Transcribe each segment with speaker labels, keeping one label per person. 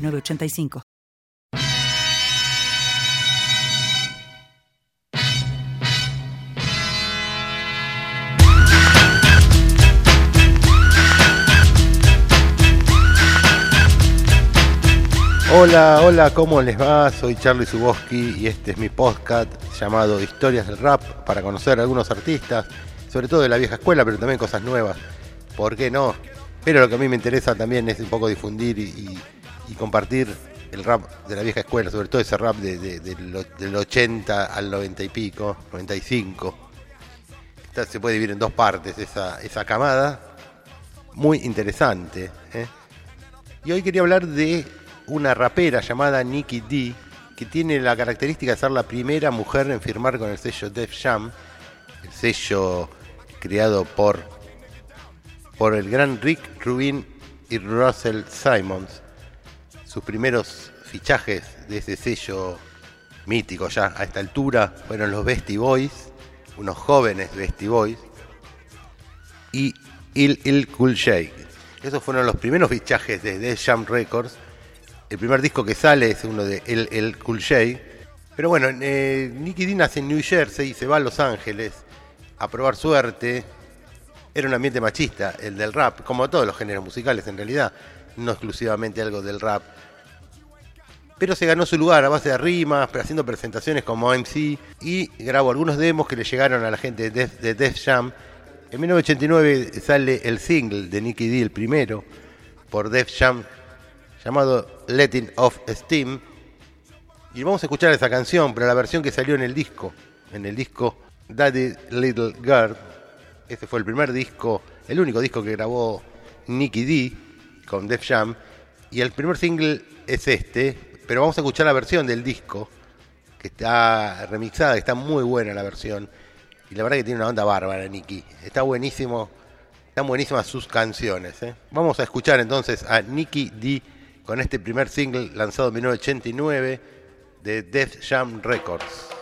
Speaker 1: 985.
Speaker 2: Hola, hola, ¿cómo les va? Soy Charlie Suboski y este es mi podcast llamado Historias del Rap para conocer a algunos artistas, sobre todo de la vieja escuela, pero también cosas nuevas. ¿Por qué no? Pero lo que a mí me interesa también es un poco difundir y compartir el rap de la vieja escuela, sobre todo ese rap de, del 80 al 90 y pico, 95. se puede dividir en dos partes esa, esa camada, muy interesante. ¿eh? Y hoy quería hablar de una rapera llamada Nikki D, que tiene la característica de ser la primera mujer en firmar con el sello Def Jam, el sello creado por, por el gran Rick Rubin y Russell Simons sus primeros fichajes de ese sello mítico ya a esta altura fueron los Bestie Boys, unos jóvenes Bestie Boys, y Il Il Cool Shake. Esos fueron los primeros fichajes de The Jam Records. El primer disco que sale es uno de El Il Cool Shake. Pero bueno, eh, Nicky D nace en New Jersey y se va a Los Ángeles a probar suerte. Era un ambiente machista, el del rap, como todos los géneros musicales en realidad, no exclusivamente algo del rap pero se ganó su lugar a base de rimas, haciendo presentaciones como MC y grabó algunos demos que le llegaron a la gente de Def, Jam. En 1989 sale el single de Nicky D, el primero, por Def Jam, llamado Letting Off Steam. Y vamos a escuchar esa canción, pero la versión que salió en el disco, en el disco Daddy Little Girl. Este fue el primer disco, el único disco que grabó Nicky D con Def Jam. Y el primer single es este, pero vamos a escuchar la versión del disco, que está remixada, está muy buena la versión. Y la verdad que tiene una onda bárbara, Nicky. Está buenísimo, están buenísimas sus canciones. ¿eh? Vamos a escuchar entonces a Nicky D con este primer single lanzado en 1989 de Death Jam Records.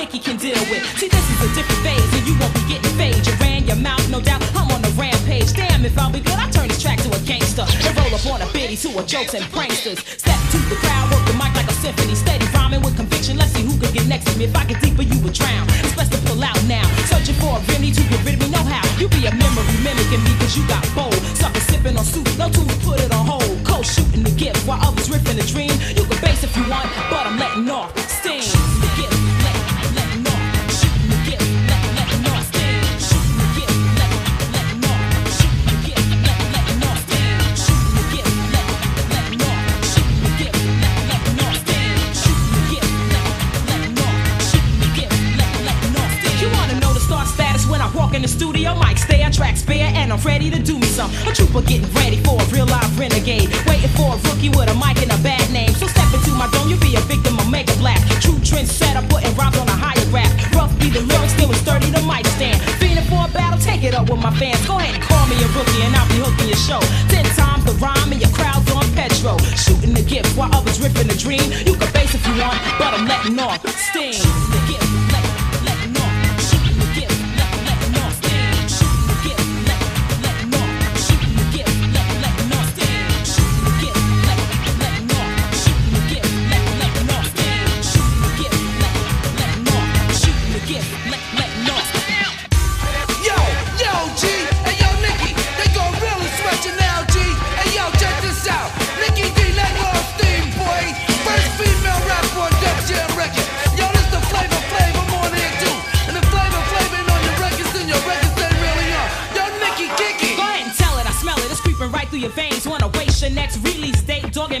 Speaker 3: Nikki can deal with. See, this is a different phase, and you won't be getting fade. You ran your mouth, no doubt. I'm on a rampage. Damn, if I'll be good, I turn this track to a gangster and roll up on a biddy to a jokes and pranksters. Step to the crowd, work the mic like a symphony, steady rhyming with conviction. Let's see who can get next to me. If I get deeper, you would drown. It's best to pull out now. Searching for a remedy to get rid of me, know how. You be a memory mimicking me, cause you got bold. Sucker sipping on soup, no tools, put it on hold. Cold shooting the gift while others ripping the dream. You can base if you want, but I'm letting off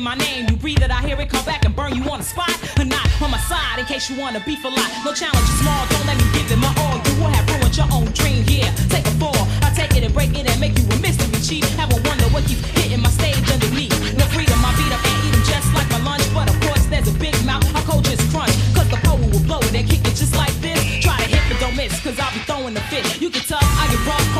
Speaker 3: say my name, you breathe it, I hear it, come back and burn you on the spot. Or not on my side, in case you wanna beef a lot. No challenge is small, don't let me give it my all. You will have ruined your own dream Yeah, Take a fall, I take it and break it and make you a mystery chief. Have a wonder what keeps hitting my stage underneath. No freedom, I beat up and eat 'em just like my lunch. But of course, there's a big mouth, I cold just crunch. Cause the pole will blow it and kick it just like this. Try to hit but don't miss, cause I'll be throwing the fit. You can tell I get rough,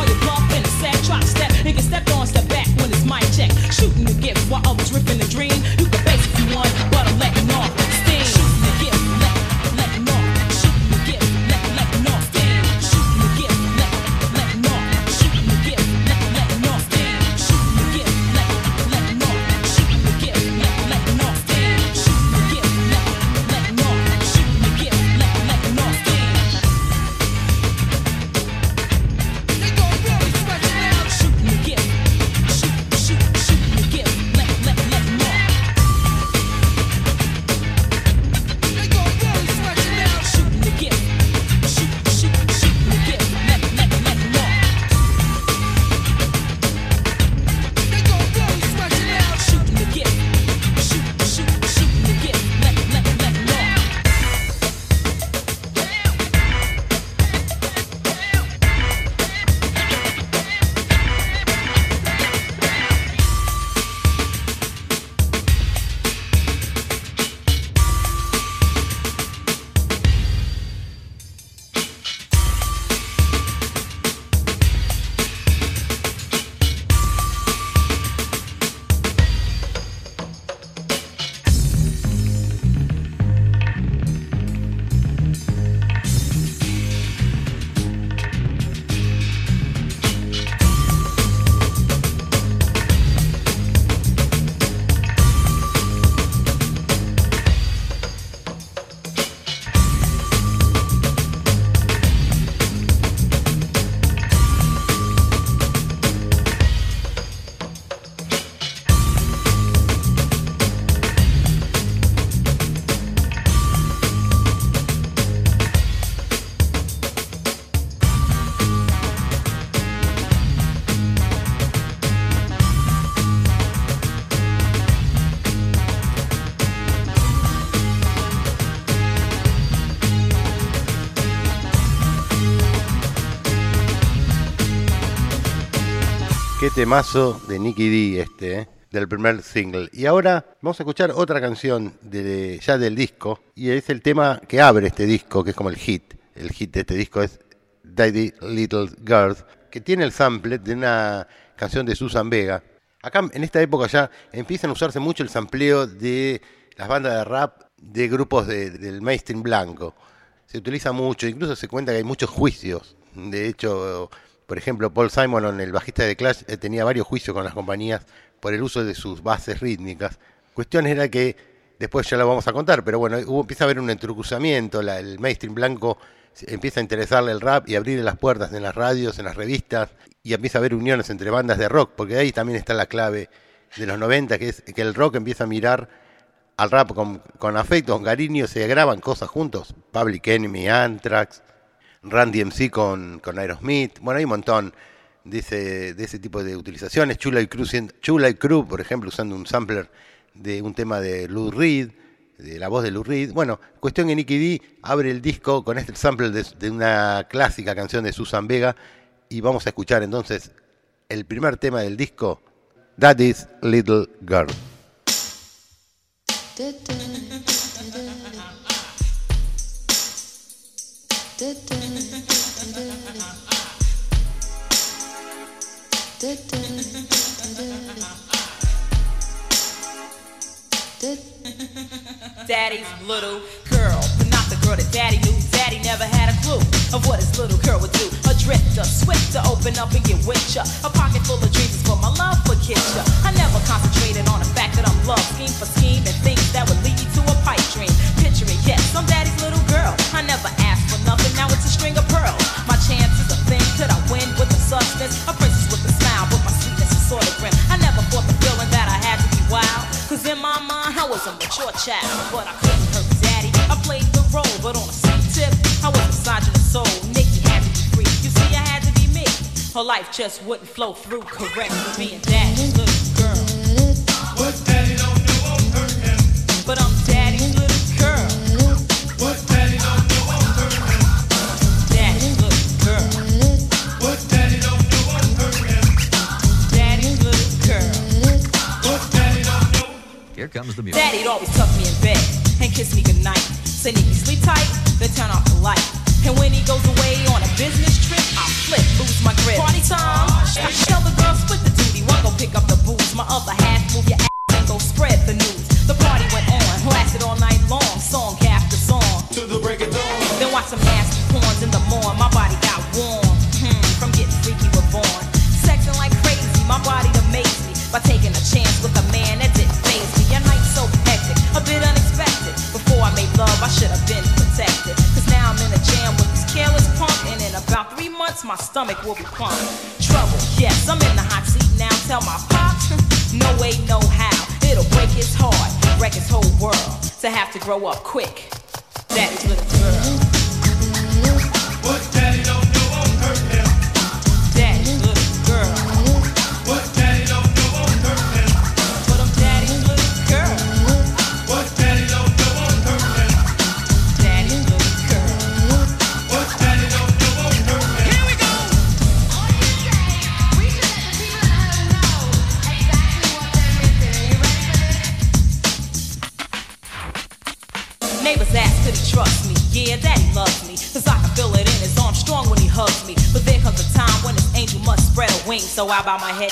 Speaker 2: Qué temazo de Nicky D este, ¿eh? del primer single. Y ahora vamos a escuchar otra canción de, ya del disco, y es el tema que abre este disco, que es como el hit. El hit de este disco es Daddy Little Girl, que tiene el sample de una canción de Susan Vega. Acá en esta época ya empiezan a usarse mucho el sampleo de las bandas de rap de grupos de- del mainstream blanco. Se utiliza mucho, incluso se cuenta que hay muchos juicios. De hecho, por ejemplo, Paul Simon, el bajista de Clash, eh, tenía varios juicios con las compañías por el uso de sus bases rítmicas. Cuestión era que, después ya lo vamos a contar, pero bueno, hubo, empieza a haber un entrecruzamiento, la- el mainstream blanco empieza a interesarle el rap y abrirle las puertas en las radios, en las revistas, y empieza a haber uniones entre bandas de rock, porque ahí también está la clave de los 90, que es que el rock empieza a mirar al rap con, con afecto, con cariño, se graban cosas juntos. Public Enemy, Anthrax, Randy MC con, con Aerosmith. Bueno, hay un montón de ese, de ese tipo de utilizaciones. Chula y, Crew, Chula y Crew, por ejemplo, usando un sampler de un tema de Lou Reed, de la voz de Lou Reed. Bueno, cuestión que Nicky D abre el disco con este sample de, de una clásica canción de Susan Vega y vamos a escuchar entonces el primer tema del disco, Daddy's Little Girl.
Speaker 3: Daddy's little girl, but not the girl that daddy knew. Daddy never had a clue of what his little girl would do. A drifter, swift to open up and get with ya. A pocket full of dreams is for my love for Kitcha. I never concentrated on the fact that I'm love, scheme for scheme, and things that would lead you to a pipe dream. Picture it, yes, I'm daddy's little girl. I never asked for nothing, now it's a string of pearls. My chance is a thing, could I win with the substance? In my mind, I was a mature child, but I couldn't hurt daddy. I played the role, but on a sweet tip, I was misogynist soul. Nikki had to be free. You see, I had to be me. Her life just wouldn't flow through correct for being daddy's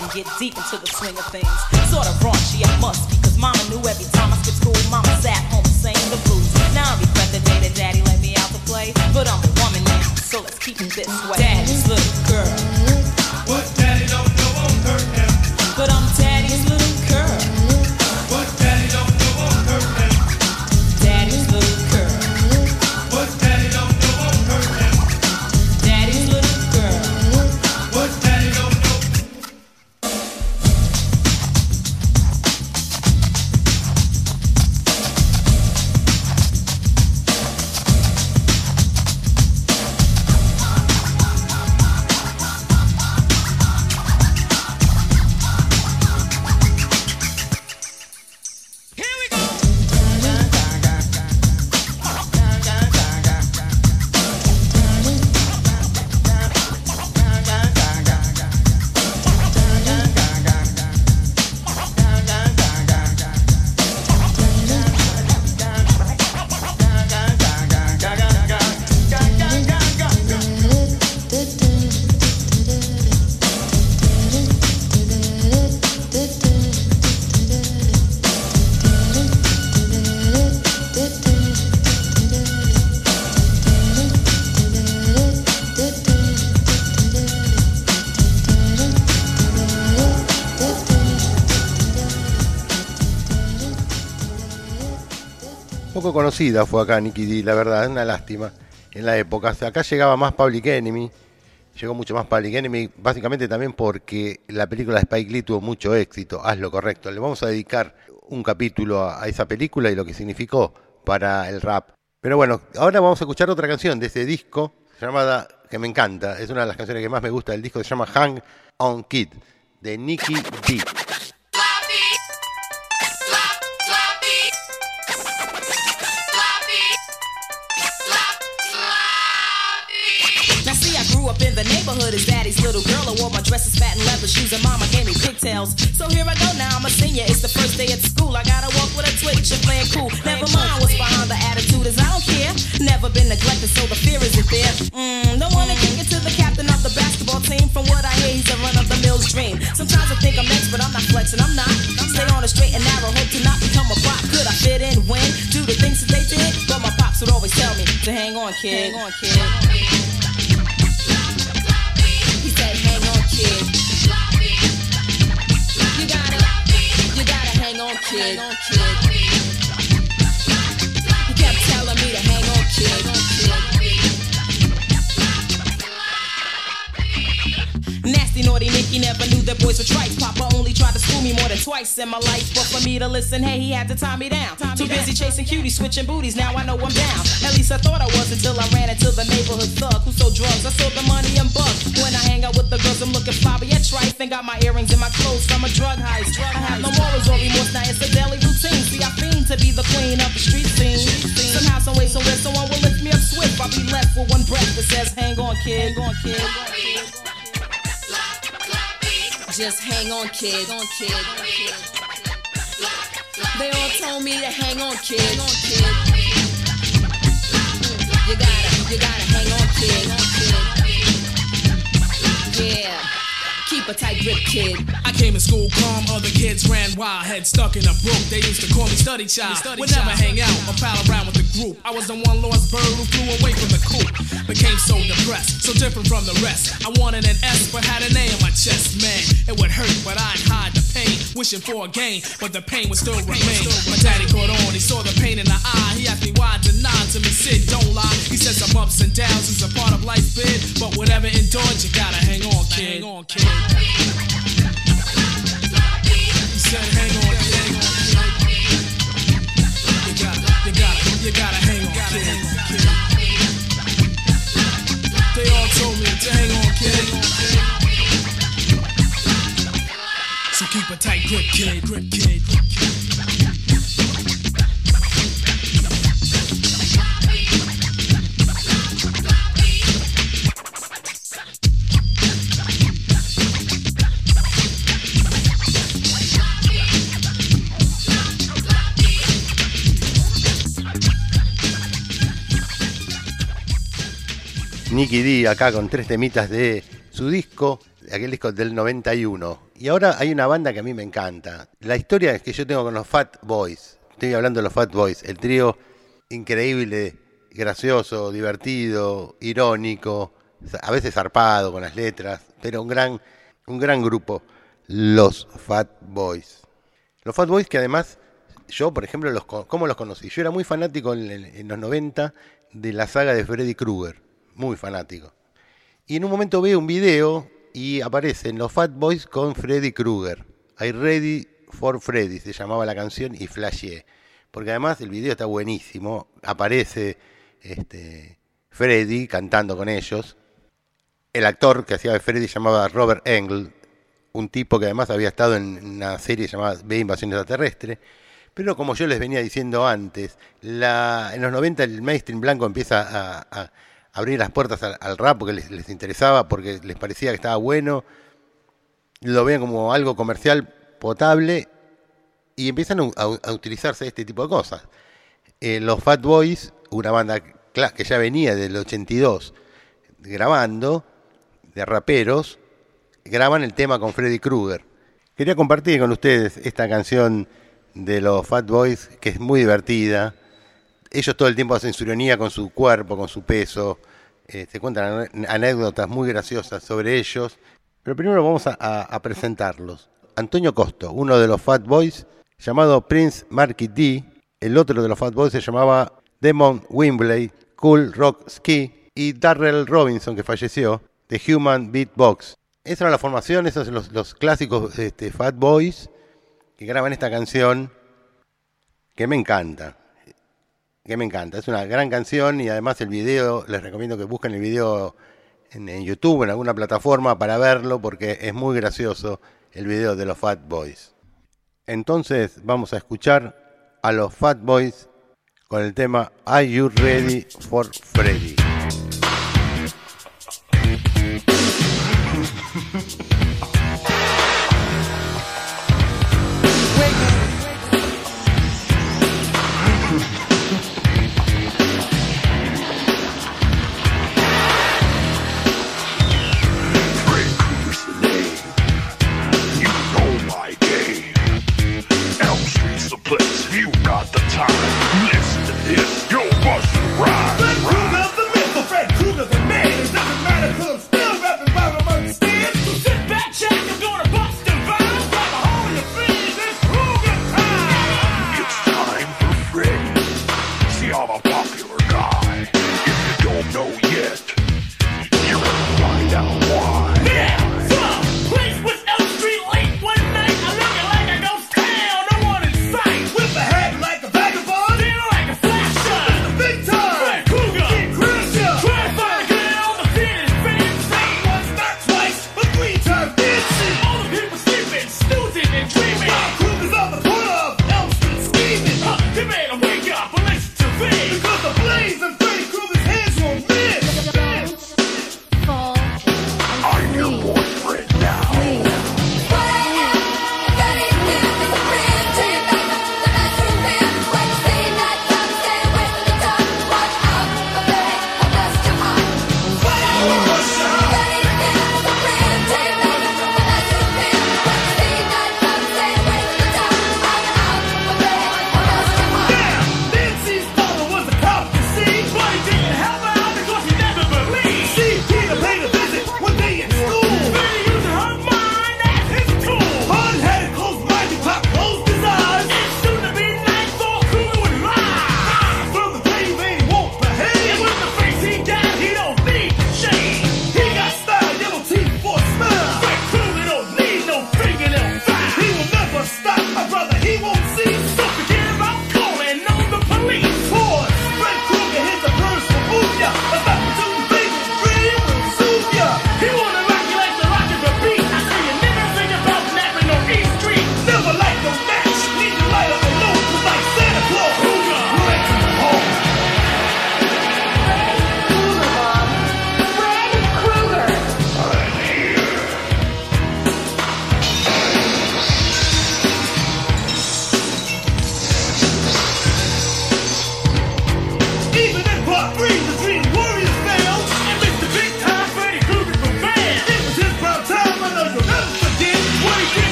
Speaker 3: and get deep into the swing of things.
Speaker 2: Fue acá Nicky D, la verdad, es una lástima en la época. Sea, acá llegaba más Public Enemy, llegó mucho más Public Enemy, básicamente también porque la película de Spike Lee tuvo mucho éxito, haz lo correcto. Le vamos a dedicar un capítulo a, esa película y lo que significó para el rap. Pero bueno, ahora vamos a escuchar otra canción de ese disco llamada, que me encanta, es una de las canciones que más me gusta del disco, se llama Hang on Kid, de Nicky D.
Speaker 3: up in the neighborhood as daddy's little girl. I wore my dresses, fat and leather shoes, and mama gave me pigtails. So here I go now, I'm a senior. It's the first day at school. I gotta walk with a twitch and playing cool. Never mind what's behind the attitude, is I don't care. Never been neglected, so the fear isn't there. Mm, don't wanna kick it to the captain of the basketball team. From what I hear, he's a run of the mill's dream. Sometimes I think I'm next, but I'm not flexing. I'm not. Stay on a straight and narrow, hope to not become a prop. Could I fit in, win, do the things that they did? But my pops would always tell me to hang on, kid. Hang on, kid. Kid. You gotta, you gotta hang on, kid. He kept telling me to hang on, kid. Nasty, naughty Nicky never knew that boys were trite. Papa only tried to school me more than twice in my life. But for me to listen, hey, he had to tie me down. Too busy chasing cuties, switching booties. Now I know I'm down. At least I thought I was until I ran into the neighborhood thug who sold drugs. I sold the money and bucks. When I hang out with the girls, I'm looking flabby at trife. And got my earrings and my clothes from a drug heist. I have no morals or remorse, now it's a daily routine. See, I fiend to be the queen of the street scene. Somehow, some way, somewhere, someone will lift me up swift. I'll be left with one breath that says, Hang on, kid. Hang on, kid. Just hang on, kid. On kid. They all told me to hang on, kid. On, kid. You gotta, you gotta hang on, kid. Yeah. Keep a tight grip, kid.
Speaker 4: I came in school calm, other kids ran wild, head stuck in a brook. They used to call me study child. Would never hang out or pal around with the group. I was the one lost bird who flew away from the coop. Became so depressed, so different from the rest. I wanted an S, but had an A on my chest. Man, it would hurt, but I'd hide the pain. Wishing for a gain, but the pain would still remain. My daddy caught on, he saw the pain in the eye. He asked me why I denied to me, Sid, don't lie. He said some ups and downs is a part of life's bid, but whatever endured, you gotta hang on, kid. Hang on, kid. He said, hang on, kid. You gotta, you gotta, you gotta hang on, kid. They all told me to hang on, kid. Keep a.
Speaker 2: Nicky D acá con tres temitas de su disco, aquel disco del 91. Y ahora hay una banda que a mí me encanta. La historia que yo tengo con los Fat Boys. Estoy hablando de los Fat Boys, el trío increíble, gracioso, divertido, irónico, a veces zarpado con las letras, pero un gran, un gran grupo, los Fat Boys. Los Fat Boys que además yo, por ejemplo, los, ¿cómo los conocí? Yo era muy fanático en- en los 90 de la saga de Freddy Krueger, muy fanático. Y en un momento veo un video y aparecen los Fat Boys con Freddy Krueger. I Ready for Freddy se llamaba la canción y flashé. Porque además el video está buenísimo. Aparece este, Freddy cantando con ellos. El actor que hacía de Freddy se llamaba Robert Engle, un tipo que además había estado en una serie llamada B Invasión Extraterrestre. Pero como yo les venía diciendo antes, en los 90 el mainstream blanco empieza a abrir las puertas al, rap porque les, interesaba, porque les parecía que estaba bueno, lo veían como algo comercial potable y empiezan a, a- utilizarse este tipo de cosas. Eh, los Fat Boys, una banda que ya venía del 82 grabando, de raperos, graban el tema con Freddy Krueger. Quería compartir con ustedes esta canción de los Fat Boys, que es muy divertida. Ellos todo el tiempo hacen su ironía con su cuerpo, con su peso. Se cuentan ane- anécdotas muy graciosas sobre ellos. Pero primero vamos a, presentarlos. Antonio Costo, uno de los Fat Boys, llamado Prince Marky D. El otro de los Fat Boys se llamaba Demon Wimbley, Cool Rock Ski. Y Darrell Robinson, que falleció, de Human Beatbox. Esa era la formación, esos son los, los clásicos este, Fat Boys que graban esta canción que me encanta. Que me encanta. Es una gran canción y además el video, les recomiendo que busquen el video en, en YouTube, en alguna plataforma para verlo porque es muy gracioso el video de los Fat Boys. Entonces vamos a escuchar a los Fat Boys con el tema Are You Ready for Freddy?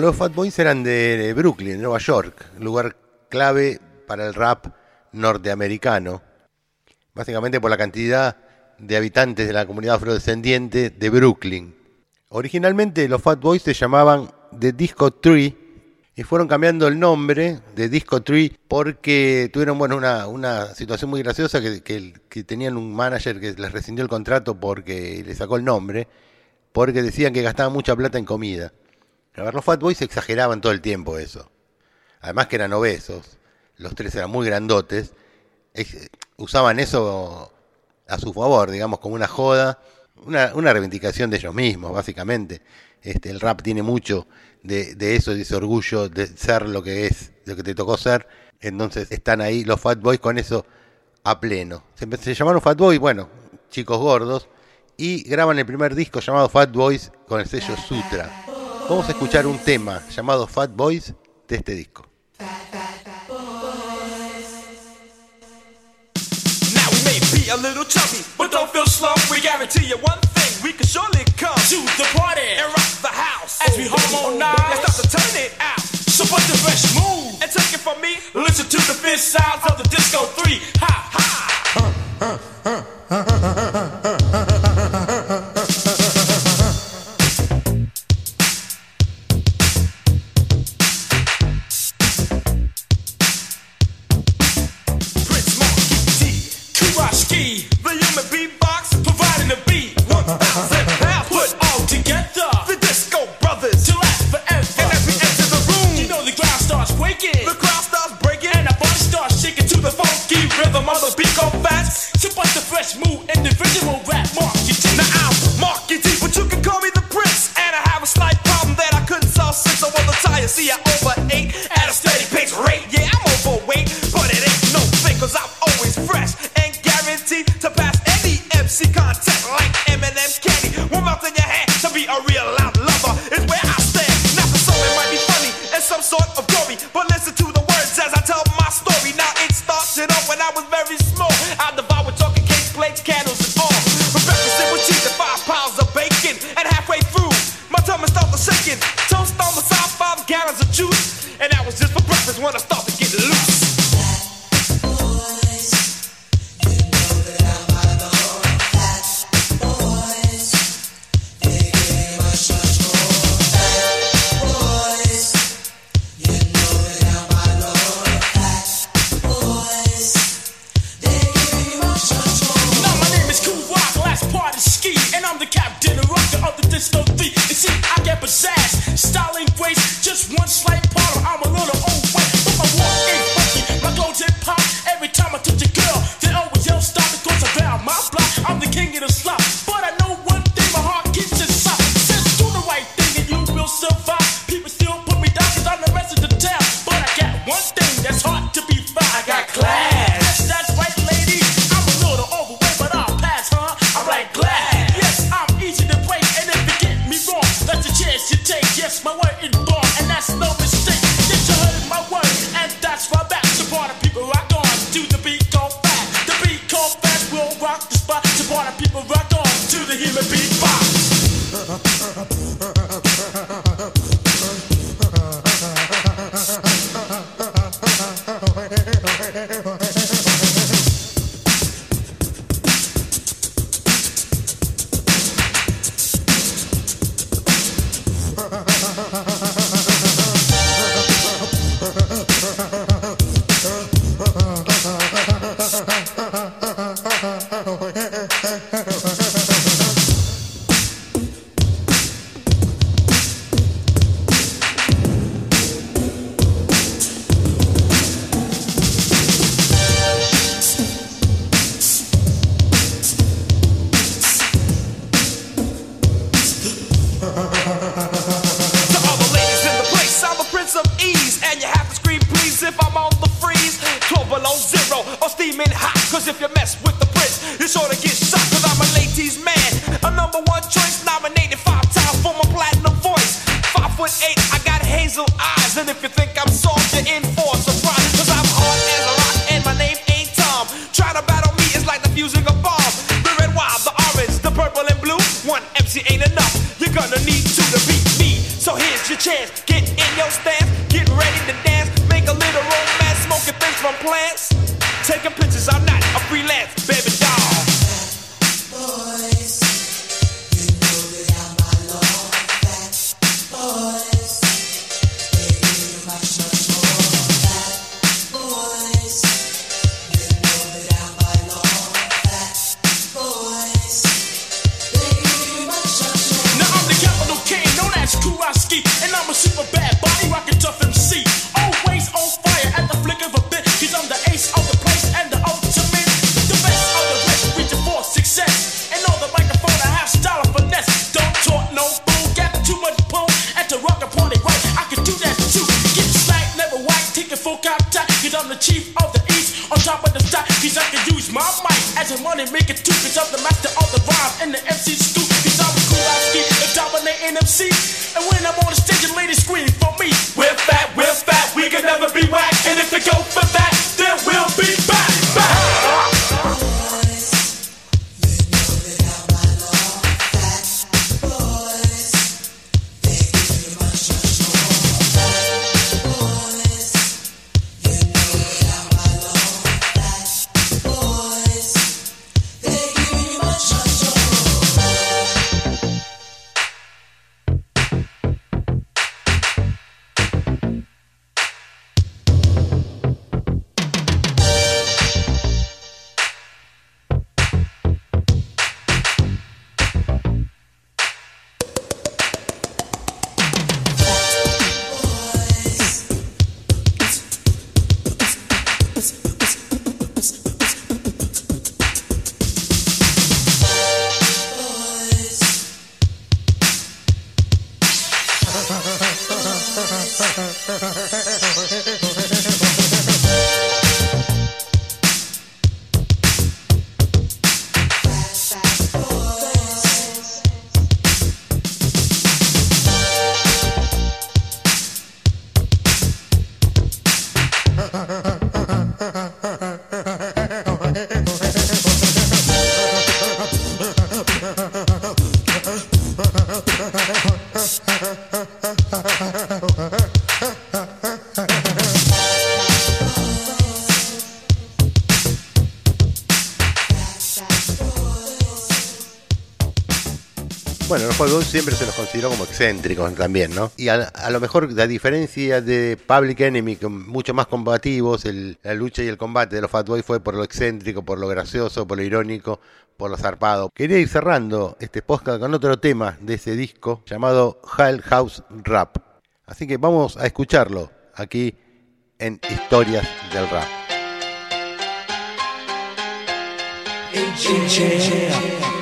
Speaker 2: Los Fat Boys eran de Brooklyn, Nueva York, lugar clave para el rap norteamericano. Básicamente por la cantidad de habitantes de la comunidad afrodescendiente de Brooklyn. Originalmente los Fat Boys se llamaban The Disco Tree y fueron cambiando el nombre de Disco Tree porque tuvieron bueno, una, una situación muy graciosa que, que- que tenían un manager que les rescindió el contrato porque le sacó el nombre, porque decían que gastaban mucha plata en comida. A ver, los Fat Boys exageraban todo el tiempo eso. Además que eran obesos, los tres eran muy grandotes, usaban eso a su favor, digamos, como una joda, una, una reivindicación de ellos mismos, básicamente. Este, el rap tiene mucho de, de eso, de ese orgullo de ser lo que es, lo que te tocó ser. Entonces están ahí los Fat Boys con eso a pleno. Se, se llamaron Fat Boys, bueno, chicos gordos, y graban el primer disco llamado Fat Boys con el sello Sutra. Vamos a escuchar un tema llamado Fat Boys de este disco.
Speaker 5: Now we may be a little chubby, but don't feel slow. We guarantee you one thing: we can surely come
Speaker 4: To the party.
Speaker 5: and rock the house
Speaker 4: As we harmonize.
Speaker 5: and start to turn it out.
Speaker 4: So what's the fresh move?
Speaker 5: And take it from me,
Speaker 4: Listen to the fifth sounds of the disco three. Ha ha.
Speaker 5: the
Speaker 4: beat go fast. So what's the fresh move? Individual rap market.
Speaker 5: Now I'm Marky T, but you can call me the Prince. And I have a slight problem that I couldn't solve since I was a tire. See, I
Speaker 4: ハハハハハハハハ
Speaker 2: ハハ。Paul siempre se los consideró como excéntricos también, ¿no? Y a, lo mejor, la diferencia de Public Enemy, que mucho más combativos, la lucha y el combate de los Fat Boys fue por lo excéntrico, por lo gracioso, por lo irónico, por lo zarpado. Quería ir cerrando este podcast con otro tema de ese disco llamado Hell House Rap. Así que vamos a escucharlo aquí en Historias del Rap.
Speaker 5: Yeah.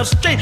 Speaker 5: the
Speaker 4: street.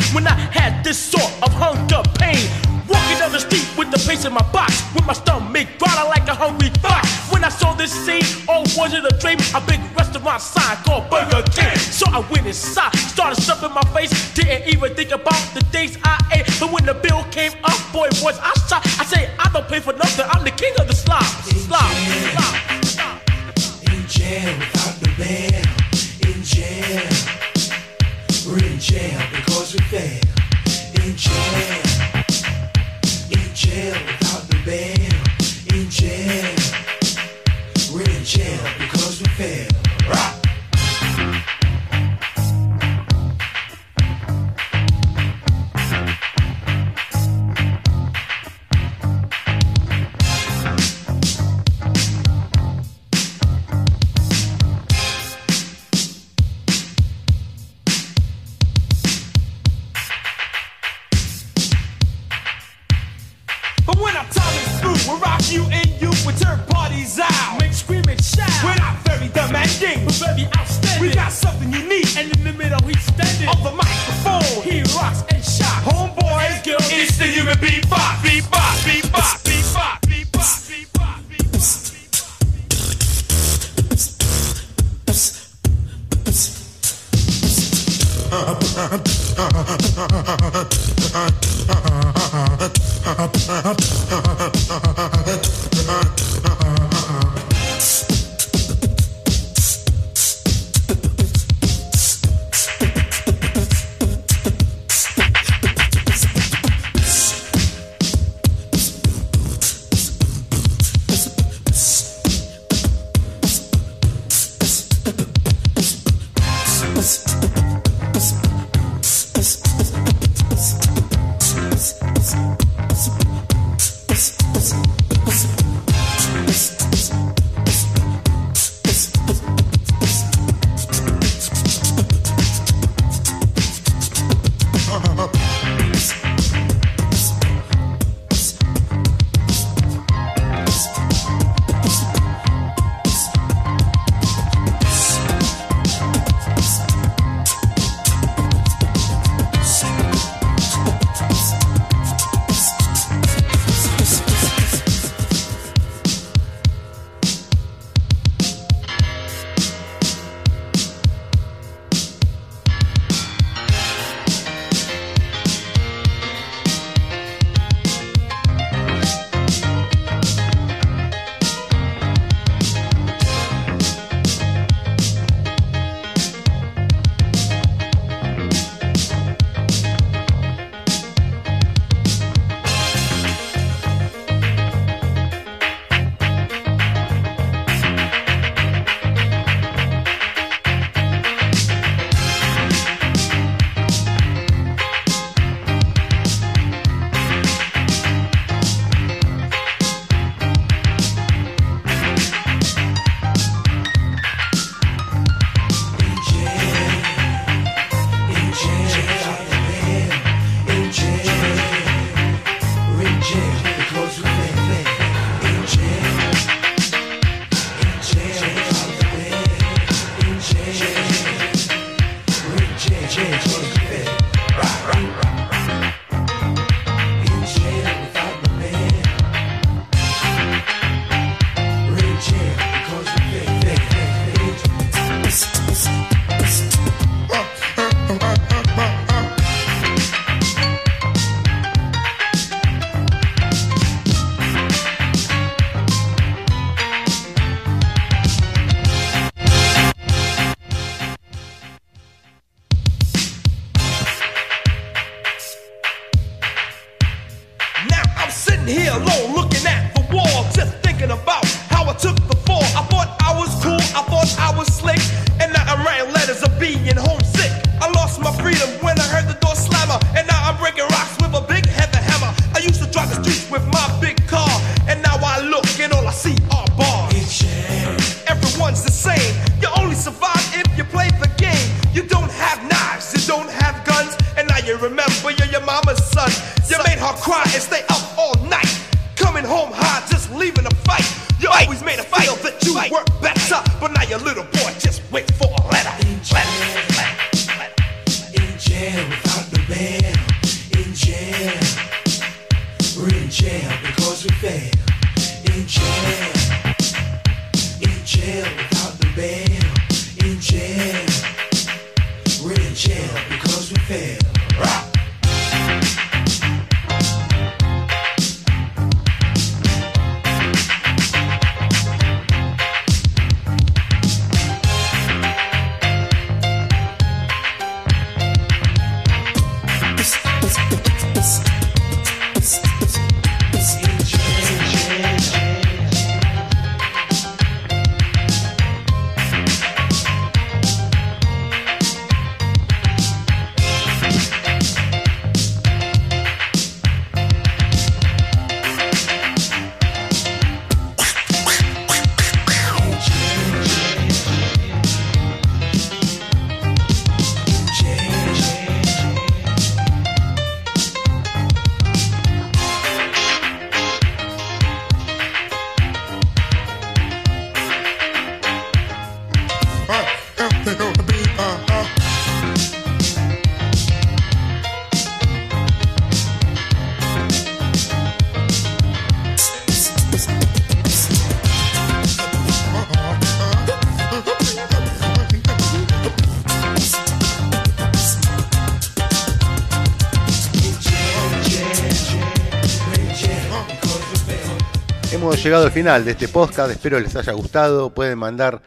Speaker 2: Llegado al final de este podcast, espero les haya gustado. Pueden mandar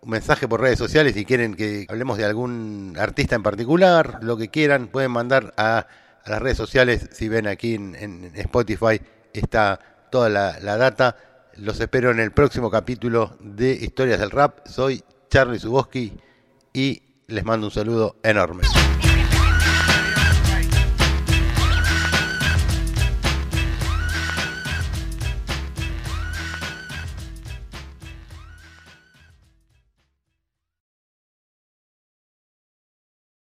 Speaker 2: un mensaje por redes sociales si quieren que hablemos de algún artista en particular, lo que quieran, pueden mandar a, las redes sociales. Si ven aquí en, Spotify está toda la, la data. Los espero en el próximo capítulo de Historias del Rap. Soy Charlie Suboski y les mando un saludo enorme.